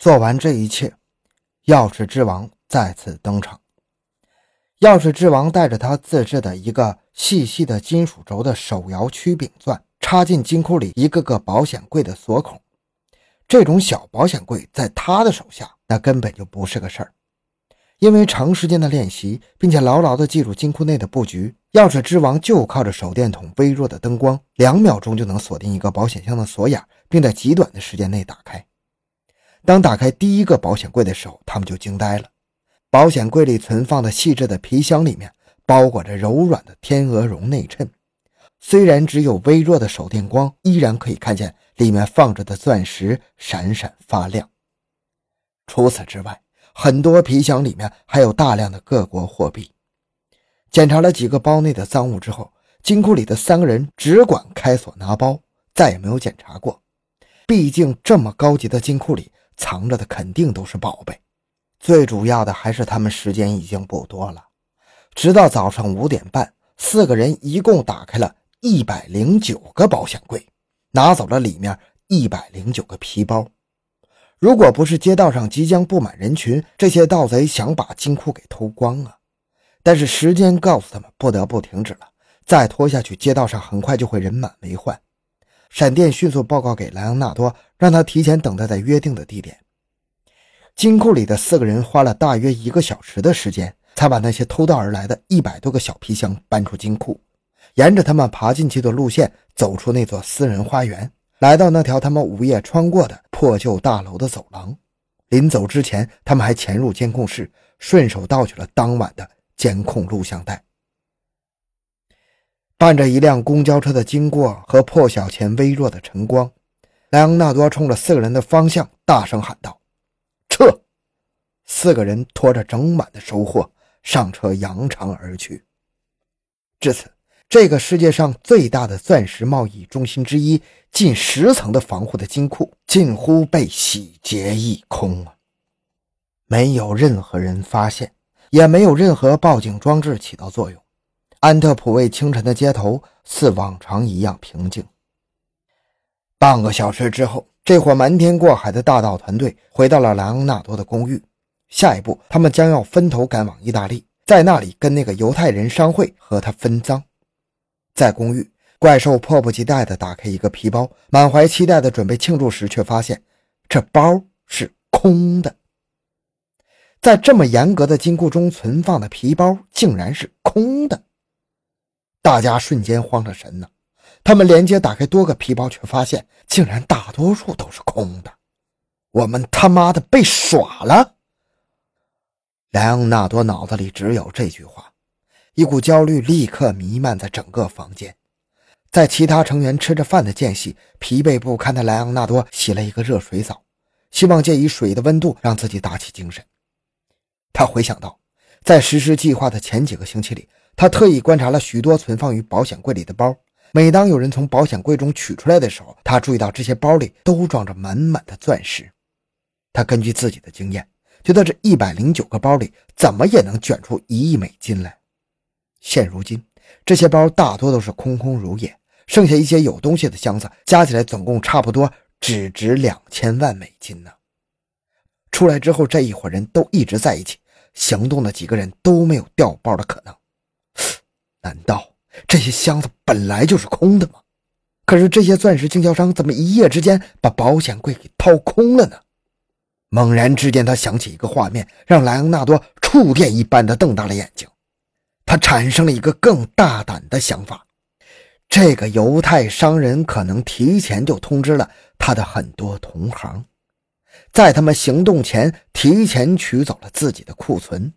做完这一切，钥匙之王再次登场。钥匙之王带着他自制的一个细细的金属轴的手摇曲柄钻，插进金库里一个个保险柜的锁孔。这种小保险柜在他的手下，那根本就不是个事儿。因为长时间的练习，并且牢牢地记住金库内的布局，钥匙之王就靠着手电筒微弱的灯光，两秒钟就能锁定一个保险箱的锁眼，并在极短的时间内打开。当打开第一个保险柜的时候，他们就惊呆了。保险柜里存放的细致的皮箱里面包裹着柔软的天鹅绒内衬，虽然只有微弱的手电光，依然可以看见里面放着的钻石闪闪发亮。除此之外，很多皮箱里面还有大量的各国货币。检查了几个包内的赃物之后，金库里的三个人只管开锁拿包，再也没有检查过。毕竟这么高级的金库里。藏着的肯定都是宝贝，最主要的还是他们时间已经不多了。直到早上五点半，四个人一共打开了一百零九个保险柜，拿走了里面一百零九个皮包。如果不是街道上即将布满人群，这些盗贼想把金库给偷光啊！但是时间告诉他们不得不停止了，再拖下去，街道上很快就会人满为患。闪电迅速报告给莱昂纳多，让他提前等待在约定的地点。金库里的四个人花了大约一个小时的时间，才把那些偷盗而来的一百多个小皮箱搬出金库，沿着他们爬进去的路线走出那座私人花园，来到那条他们午夜穿过的破旧大楼的走廊。临走之前，他们还潜入监控室，顺手盗取了当晚的监控录像带。伴着一辆公交车的经过和破晓前微弱的晨光，莱昂纳多冲着四个人的方向大声喊道：“撤！”四个人拖着整晚的收获上车，扬长而去。至此，这个世界上最大的钻石贸易中心之一、近十层的防护的金库近乎被洗劫一空啊！没有任何人发现，也没有任何报警装置起到作用。安特普卫清晨的街头似往常一样平静。半个小时之后，这伙瞒天过海的大盗团队回到了莱昂纳多的公寓。下一步，他们将要分头赶往意大利，在那里跟那个犹太人商会，和他分赃。在公寓，怪兽迫不及待地打开一个皮包，满怀期待地准备庆祝时，却发现这包是空的。在这么严格的金库中存放的皮包，竟然是空的。大家瞬间慌了神呢，他们连接打开多个皮包，却发现竟然大多数都是空的。我们他妈的被耍了！莱昂纳多脑子里只有这句话，一股焦虑立刻弥漫在整个房间。在其他成员吃着饭的间隙，疲惫不堪的莱昂纳多洗了一个热水澡，希望借以水的温度让自己打起精神。他回想到，在实施计划的前几个星期里。他特意观察了许多存放于保险柜里的包，每当有人从保险柜中取出来的时候，他注意到这些包里都装着满满的钻石。他根据自己的经验，觉得这一百零九个包里怎么也能卷出一亿美金来。现如今，这些包大多都是空空如也，剩下一些有东西的箱子加起来总共差不多只值两千万美金呢。出来之后，这一伙人都一直在一起行动的几个人都没有掉包的可能。难道这些箱子本来就是空的吗？可是这些钻石经销商怎么一夜之间把保险柜给掏空了呢？猛然之间，他想起一个画面，让莱昂纳多触电一般的瞪大了眼睛。他产生了一个更大胆的想法：这个犹太商人可能提前就通知了他的很多同行，在他们行动前提前取走了自己的库存。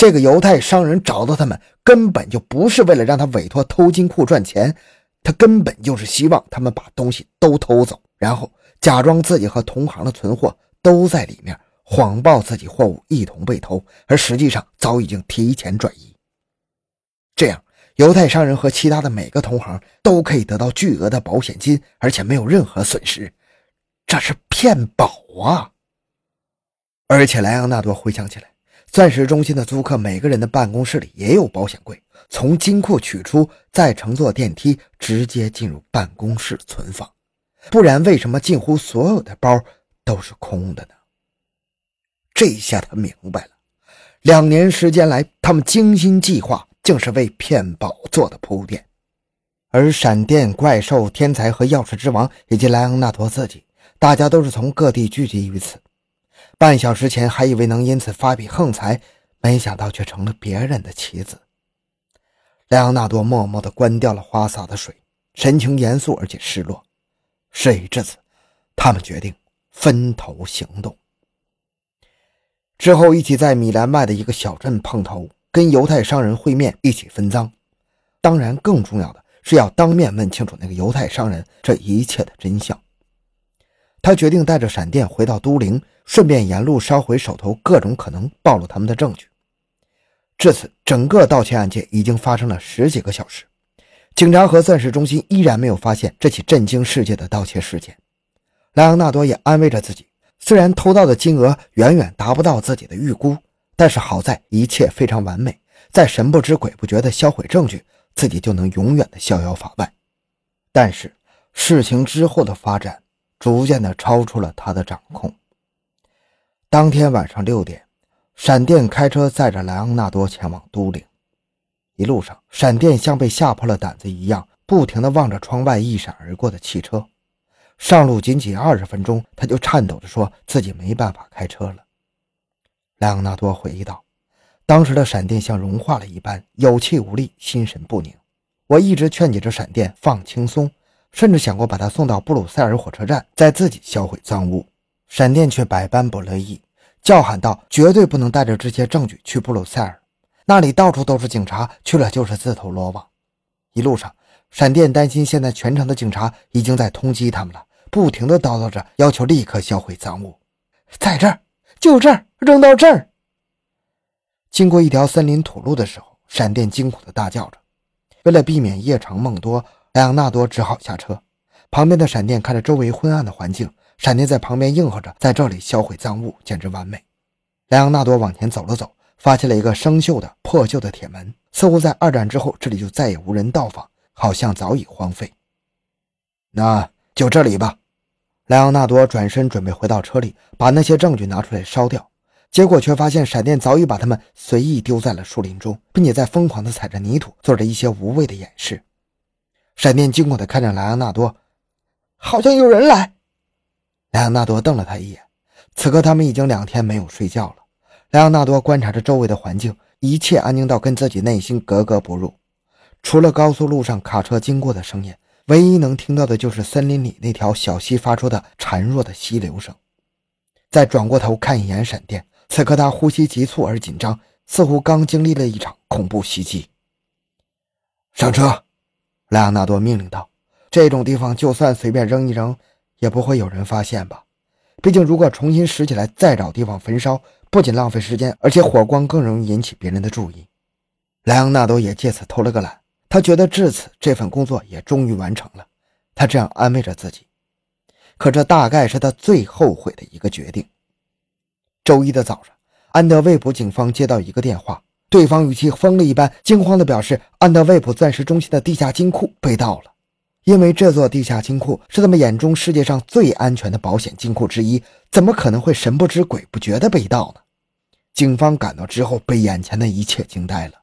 这个犹太商人找到他们，根本就不是为了让他委托偷金库赚钱，他根本就是希望他们把东西都偷走，然后假装自己和同行的存货都在里面，谎报自己货物一同被偷，而实际上早已经提前转移。这样，犹太商人和其他的每个同行都可以得到巨额的保险金，而且没有任何损失。这是骗保啊！而且莱昂纳多回想起来。钻石中心的租客每个人的办公室里也有保险柜，从金库取出，再乘坐电梯直接进入办公室存放。不然，为什么近乎所有的包都是空的呢？这下他明白了，两年时间来，他们精心计划，竟是为骗宝做的铺垫。而闪电怪兽、天才和钥匙之王以及莱昂纳多自己，大家都是从各地聚集于此。半小时前还以为能因此发笔横财，没想到却成了别人的棋子。莱昂纳多默默地关掉了花洒的水，神情严肃而且失落。事已至此，他们决定分头行动。之后，一起在米兰外的一个小镇碰头，跟犹太商人会面，一起分赃。当然，更重要的是要当面问清楚那个犹太商人这一切的真相。他决定带着闪电回到都灵，顺便沿路烧毁手头各种可能暴露他们的证据。至此，整个盗窃案件已经发生了十几个小时，警察和钻石中心依然没有发现这起震惊世界的盗窃事件。莱昂纳多也安慰着自己，虽然偷盗的金额远远达不到自己的预估，但是好在一切非常完美，在神不知鬼不觉的销毁证据，自己就能永远的逍遥法外。但是事情之后的发展。逐渐的超出了他的掌控。当天晚上六点，闪电开车载着莱昂纳多前往都灵。一路上，闪电像被吓破了胆子一样，不停的望着窗外一闪而过的汽车。上路仅仅二十分钟，他就颤抖着说自己没办法开车了。莱昂纳多回忆道：“当时的闪电像融化了一般，有气无力，心神不宁。我一直劝解着闪电放轻松。”甚至想过把他送到布鲁塞尔火车站，再自己销毁赃物。闪电却百般不乐意，叫喊道：“绝对不能带着这些证据去布鲁塞尔，那里到处都是警察，去了就是自投罗网。”一路上，闪电担心现在全城的警察已经在通缉他们了，不停地叨叨着，要求立刻销毁赃物。在这儿，就这儿，扔到这儿。经过一条森林土路的时候，闪电惊恐地大叫着，为了避免夜长梦多。莱昂纳多只好下车。旁边的闪电看着周围昏暗的环境，闪电在旁边应和着：“在这里销毁赃物，简直完美。”莱昂纳多往前走了走，发现了一个生锈的、破旧的铁门，似乎在二战之后这里就再也无人到访，好像早已荒废。那就这里吧。莱昂纳多转身准备回到车里，把那些证据拿出来烧掉，结果却发现闪电早已把它们随意丢在了树林中，并且在疯狂地踩着泥土，做着一些无谓的掩饰。闪电惊恐地看着莱昂纳多，好像有人来。莱昂纳多瞪了他一眼。此刻他们已经两天没有睡觉了。莱昂纳多观察着周围的环境，一切安静到跟自己内心格格不入。除了高速路上卡车经过的声音，唯一能听到的就是森林里那条小溪发出的孱弱的溪流声。再转过头看一眼闪电，此刻他呼吸急促而紧张，似乎刚经历了一场恐怖袭击。上车。莱昂纳多命令道：“这种地方就算随便扔一扔，也不会有人发现吧？毕竟，如果重新拾起来再找地方焚烧，不仅浪费时间，而且火光更容易引起别人的注意。”莱昂纳多也借此偷了个懒，他觉得至此这份工作也终于完成了。他这样安慰着自己。可这大概是他最后悔的一个决定。周一的早上，安德卫普警方接到一个电话。对方语气疯了一般，惊慌地表示：“安德卫普钻石中心的地下金库被盗了，因为这座地下金库是他们眼中世界上最安全的保险金库之一，怎么可能会神不知鬼不觉地被盗呢？”警方赶到之后，被眼前的一切惊呆了。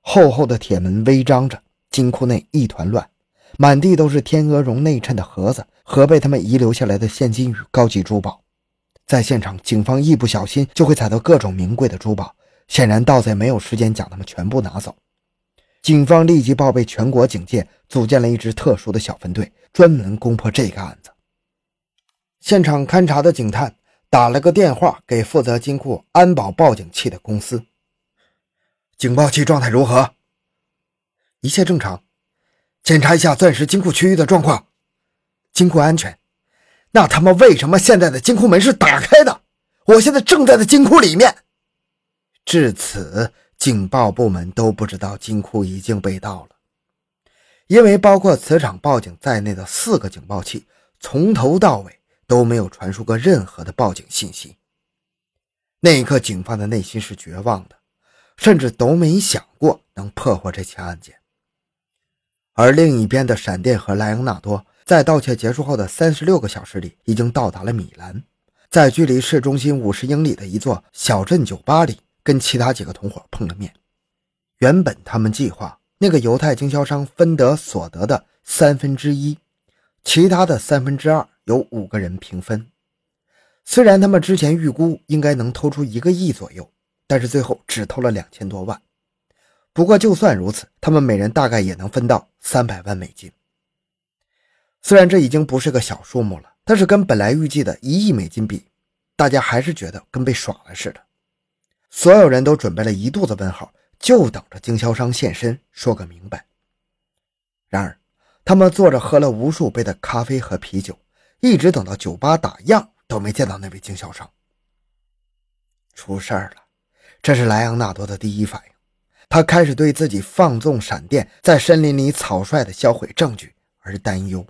厚厚的铁门微张着，金库内一团乱，满地都是天鹅绒内衬的盒子和被他们遗留下来的现金与高级珠宝。在现场，警方一不小心就会踩到各种名贵的珠宝。显然，盗贼没有时间将他们全部拿走。警方立即报备全国警界，组建了一支特殊的小分队，专门攻破这个案子。现场勘查的警探打了个电话给负责金库安保报警器的公司：“警报器状态如何？一切正常。检查一下钻石金库区域的状况。金库安全。那他妈为什么现在的金库门是打开的？我现在正在的金库里面。”至此，警报部门都不知道金库已经被盗了，因为包括磁场报警在内的四个警报器从头到尾都没有传输过任何的报警信息。那一刻，警方的内心是绝望的，甚至都没想过能破获这起案件。而另一边的闪电和莱昂纳多，在盗窃结束后的三十六个小时里，已经到达了米兰。在距离市中心五十英里的一座小镇酒吧里，跟其他几个同伙碰了面。原本他们计划那个犹太经销商分得所得的三分之一，其他的三分之二由五个人平分。虽然他们之前预估应该能偷出一个亿左右，但是最后只偷了两千多万。不过就算如此，他们每人大概也能分到三百万美金。虽然这已经不是个小数目了，但是跟本来预计的一亿美金比，大家还是觉得跟被耍了似的。所有人都准备了一肚子问号。就等着经销商现身说个明白。然而，他们坐着喝了无数杯的咖啡和啤酒，一直等到酒吧打烊都没见到那位经销商。出事儿了！这是莱昂纳多的第一反应。他开始对自己放纵闪电在森林里草率的销毁证据而担忧。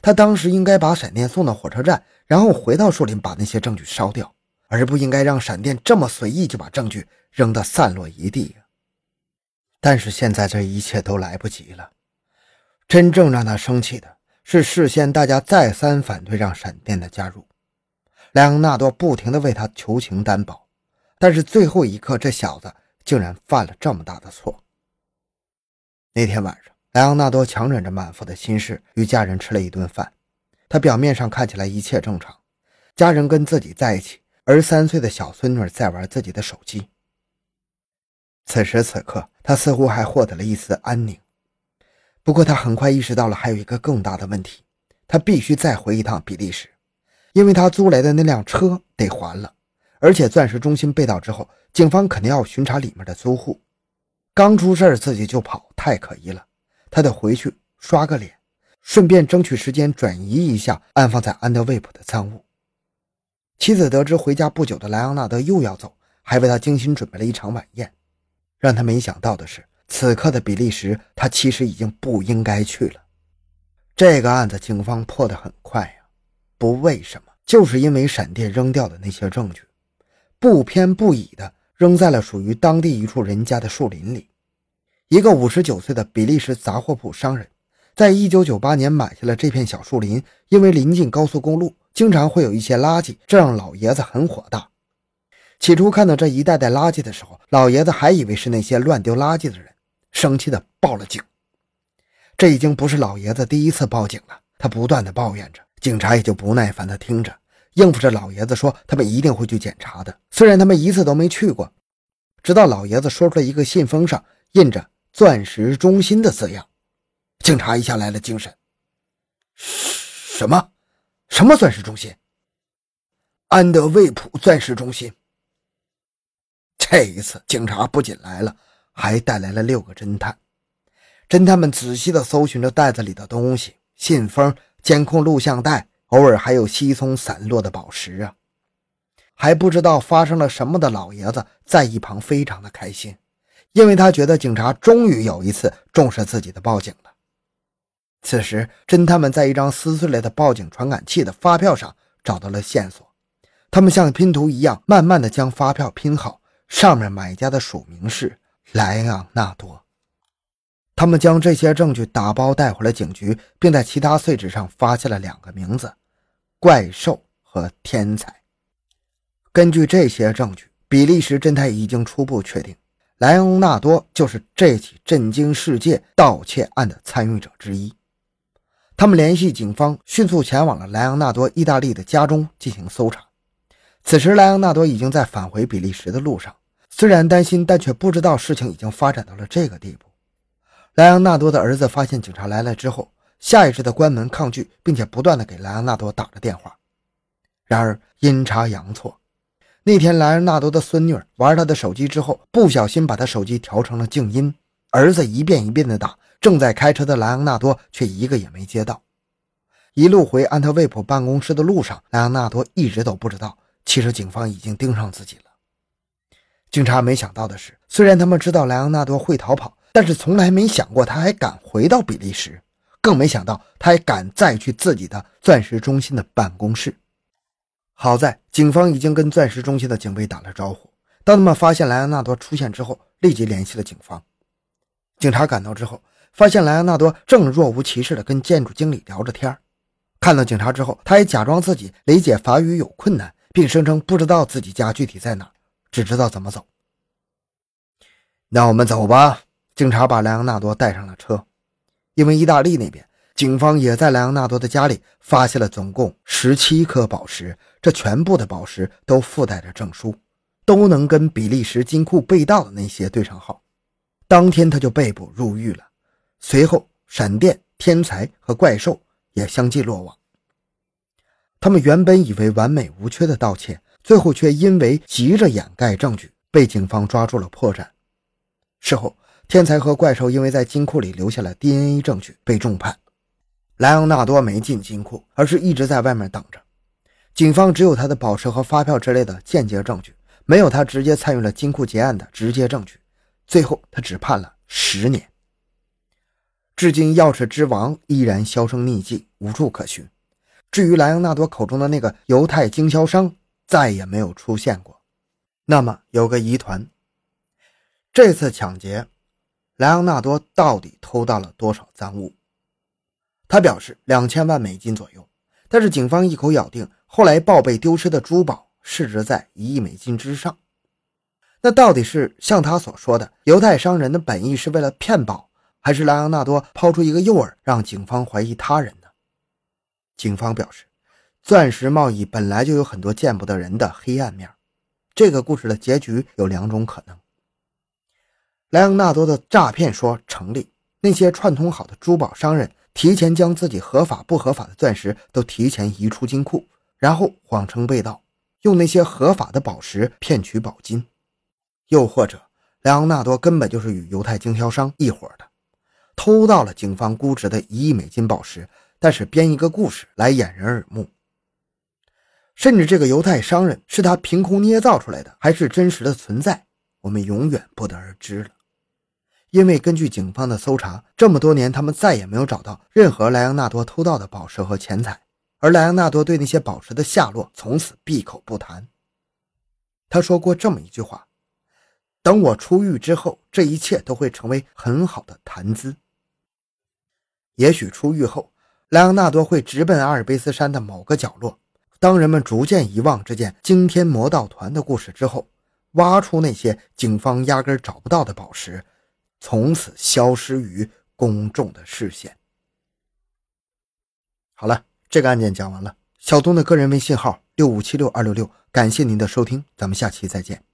他当时应该把闪电送到火车站，然后回到树林把那些证据烧掉，而不应该让闪电这么随意就把证据。扔得散落一地但是现在这一切都来不及了。真正让他生气的是，事先大家再三反对让闪电的加入，莱昂纳多不停地为他求情担保，但是最后一刻，这小子竟然犯了这么大的错。那天晚上，莱昂纳多强忍着满腹的心事，与家人吃了一顿饭。他表面上看起来一切正常，家人跟自己在一起，而三岁的小孙女在玩自己的手机。此时此刻，他似乎还获得了一丝安宁。不过，他很快意识到了还有一个更大的问题：他必须再回一趟比利时，因为他租来的那辆车得还了。而且，钻石中心被盗之后，警方肯定要巡查里面的租户。刚出事自己就跑，太可疑了。他得回去刷个脸，顺便争取时间转移一下安放在安德卫普的赃物。妻子得知回家不久的莱昂纳德又要走，还为他精心准备了一场晚宴。让他没想到的是，此刻的比利时，他其实已经不应该去了。这个案子警方破得很快呀，不为什么，就是因为闪电扔掉的那些证据，不偏不倚的扔在了属于当地一处人家的树林里。一个五十九岁的比利时杂货铺商人，在一九九八年买下了这片小树林，因为临近高速公路，经常会有一些垃圾，这让老爷子很火大。起初看到这一袋袋垃圾的时候，老爷子还以为是那些乱丢垃圾的人，生气的报了警。这已经不是老爷子第一次报警了，他不断的抱怨着，警察也就不耐烦的听着，应付着老爷子说他们一定会去检查的。虽然他们一次都没去过，直到老爷子说出了一个信封上印着“钻石中心”的字样，警察一下来了精神。什么？什么钻石中心？安德卫普钻石中心。这一次，警察不仅来了，还带来了六个侦探。侦探们仔细地搜寻着袋子里的东西：信封、监控录像带，偶尔还有稀松散落的宝石啊！还不知道发生了什么的老爷子在一旁非常的开心，因为他觉得警察终于有一次重视自己的报警了。此时，侦探们在一张撕碎了的报警传感器的发票上找到了线索，他们像拼图一样，慢慢的将发票拼好。上面买家的署名是莱昂纳多。他们将这些证据打包带回了警局，并在其他碎纸上发现了两个名字：怪兽和天才。根据这些证据，比利时侦探已经初步确定，莱昂纳多就是这起震惊世界盗窃案的参与者之一。他们联系警方，迅速前往了莱昂纳多意大利的家中进行搜查。此时，莱昂纳多已经在返回比利时的路上。虽然担心，但却不知道事情已经发展到了这个地步。莱昂纳多的儿子发现警察来了之后，下意识的关门抗拒，并且不断的给莱昂纳多打着电话。然而阴差阳错，那天莱昂纳多的孙女玩他的手机之后，不小心把他手机调成了静音。儿子一遍一遍的打，正在开车的莱昂纳多却一个也没接到。一路回安特卫普办公室的路上，莱昂纳多一直都不知道，其实警方已经盯上自己了。警察没想到的是，虽然他们知道莱昂纳多会逃跑，但是从来没想过他还敢回到比利时，更没想到他还敢再去自己的钻石中心的办公室。好在警方已经跟钻石中心的警卫打了招呼，当他们发现莱昂纳多出现之后，立即联系了警方。警察赶到之后，发现莱昂纳多正若无其事地跟建筑经理聊着天看到警察之后，他也假装自己理解法语有困难，并声称不知道自己家具体在哪，只知道怎么走。那我们走吧。警察把莱昂纳多带上了车，因为意大利那边警方也在莱昂纳多的家里发现了总共十七颗宝石，这全部的宝石都附带着证书，都能跟比利时金库被盗的那些对上号。当天他就被捕入狱了。随后，闪电、天才和怪兽也相继落网。他们原本以为完美无缺的盗窃，最后却因为急着掩盖证据，被警方抓住了破绽。事后，天才和怪兽因为在金库里留下了 DNA 证据，被重判。莱昂纳多没进金库，而是一直在外面等着。警方只有他的宝石和发票之类的间接证据，没有他直接参与了金库劫案的直接证据。最后，他只判了十年。至今，钥匙之王依然销声匿迹，无处可寻。至于莱昂纳多口中的那个犹太经销商，再也没有出现过。那么，有个疑团。这次抢劫，莱昂纳多到底偷到了多少赃物？他表示两千万美金左右，但是警方一口咬定，后来报备丢失的珠宝市值在一亿美金之上。那到底是像他所说的，犹太商人的本意是为了骗保，还是莱昂纳多抛出一个诱饵，让警方怀疑他人呢？警方表示，钻石贸易本来就有很多见不得人的黑暗面，这个故事的结局有两种可能。莱昂纳多的诈骗说成立，那些串通好的珠宝商人提前将自己合法不合法的钻石都提前移出金库，然后谎称被盗，用那些合法的宝石骗取宝金。又或者，莱昂纳多根本就是与犹太经销商一伙的，偷到了警方估值的一亿美金宝石，但是编一个故事来掩人耳目。甚至这个犹太商人是他凭空捏造出来的，还是真实的存在，我们永远不得而知了。因为根据警方的搜查，这么多年他们再也没有找到任何莱昂纳多偷盗的宝石和钱财，而莱昂纳多对那些宝石的下落从此闭口不谈。他说过这么一句话：“等我出狱之后，这一切都会成为很好的谈资。”也许出狱后，莱昂纳多会直奔阿尔卑斯山的某个角落，当人们逐渐遗忘这件惊天魔盗团的故事之后，挖出那些警方压根找不到的宝石。从此消失于公众的视线。好了，这个案件讲完了。小东的个人微信号六五七六二六六，感谢您的收听，咱们下期再见。